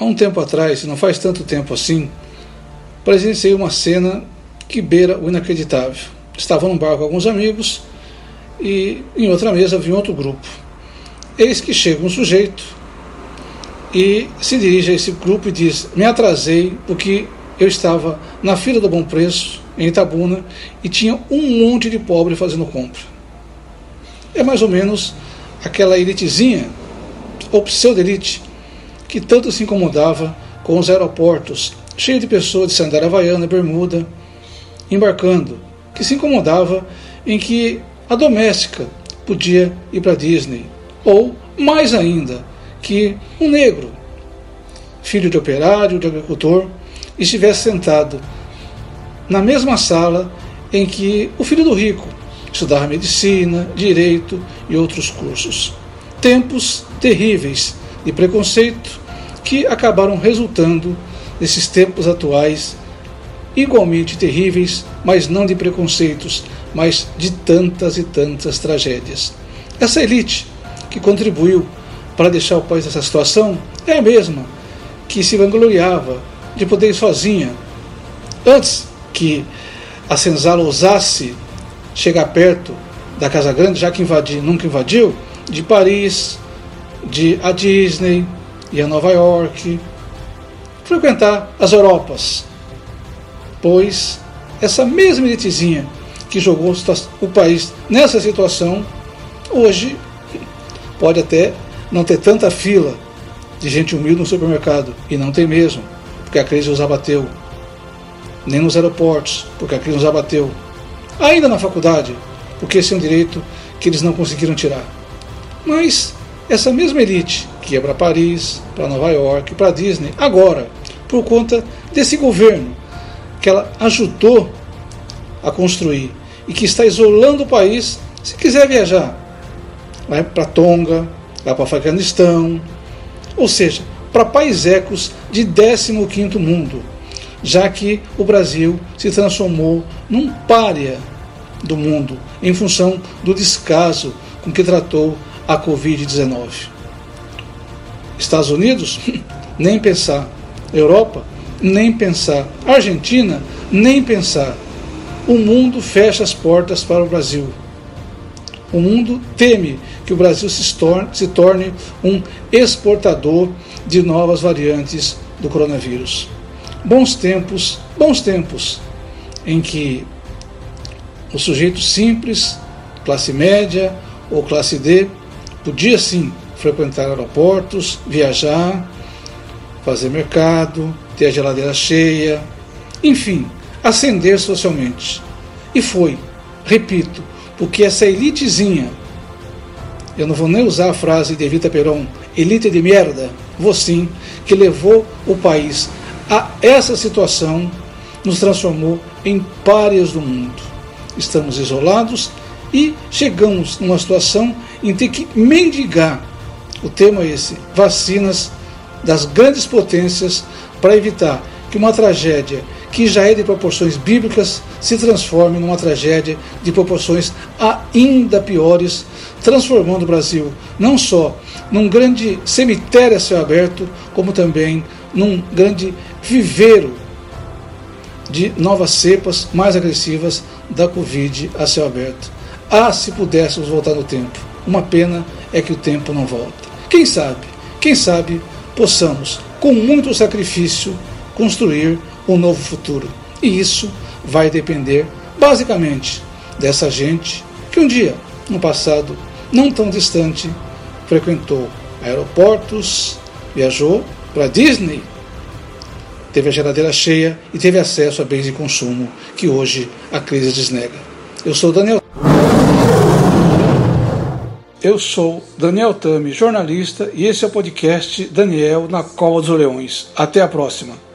há um tempo atrás, não faz tanto tempo assim, presenciei uma cena que beira o inacreditável. Estava num bar com alguns amigos e em outra mesa vi outro grupo. Eis que chega um sujeito e se dirige a esse grupo e diz: Me atrasei porque eu estava na fila do Bom Preço, em Itabuna, e tinha um monte de pobre fazendo compra. É mais ou menos aquela elitezinha, ou pseudo-elite, que tanto se incomodava com os aeroportos cheios de pessoas de sandália havaiana, bermuda, embarcando, que se incomodava em que a doméstica podia ir para Disney, ou mais ainda, que um negro, filho de operário, de agricultor, estivesse sentado na mesma sala em que o filho do rico estudava medicina, direito e outros cursos. Tempos terríveis de preconceito que acabaram resultando nesses tempos atuais igualmente terríveis, mas não de preconceitos, mas de tantas e tantas tragédias. Essa elite que contribuiu para deixar o país nessa situação é a mesma que se vangloriava de poder ir sozinha. Antes que a senzala ousasse chegar perto da Casa Grande, já que invadi, nunca invadiu, de Paris, de a Disney e a Nova York, frequentar as Europas, pois essa mesma elitezinha que jogou o país nessa situação, hoje pode até não ter tanta fila de gente humilde no supermercado, e não tem mesmo, porque a crise os abateu. Nem nos aeroportos, porque a crise os abateu. Ainda na faculdade, porque esse é um direito que eles não conseguiram tirar. Mas essa mesma elite que ia para Paris, para Nova York, para Disney, agora, por conta desse governo que ela ajudou a construir e que está isolando o país, se quiser viajar, vai para Tonga, vai para Afeganistão, ou seja, para paisecos de 15º mundo, já que o Brasil se transformou num pária do mundo em função do descaso com que tratou a Covid-19. Estados Unidos, nem pensar. Europa, nem pensar. Argentina, nem pensar. O mundo fecha as portas para o Brasil. O mundo teme que o Brasil se torne, se torne um exportador de novas variantes do coronavírus. Bons tempos, bons tempos, em que o sujeito simples, classe média ou classe D, podia sim frequentar aeroportos, viajar, fazer mercado, ter a geladeira cheia, enfim, ascender socialmente. E foi, repito, porque essa elitezinha, eu não vou nem usar a frase de Evita Peron, elite de merda, vou sim, que levou o país a essa situação, nos transformou em párias do mundo. Estamos isolados e chegamos numa situação em ter que mendigar. O tema esse: vacinas das grandes potências para evitar que uma tragédia que já é de proporções bíblicas se transforme numa tragédia de proporções ainda piores, transformando o Brasil não só num grande cemitério a céu aberto, como também num grande viveiro de novas cepas mais agressivas da Covid a céu aberto. Ah, se pudéssemos voltar no tempo. Uma pena é que o tempo não volta. Quem sabe, quem sabe, possamos, com muito sacrifício, construir um novo futuro. E isso vai depender, basicamente, dessa gente que um dia, no passado não tão distante, frequentou aeroportos, viajou para Disney, teve a geladeira cheia e teve acesso a bens de consumo que hoje a crise desnega. Eu sou Daniel. Eu sou Daniel Tami, jornalista, e esse é o podcast Daniel na Cova dos Leões. Até a próxima.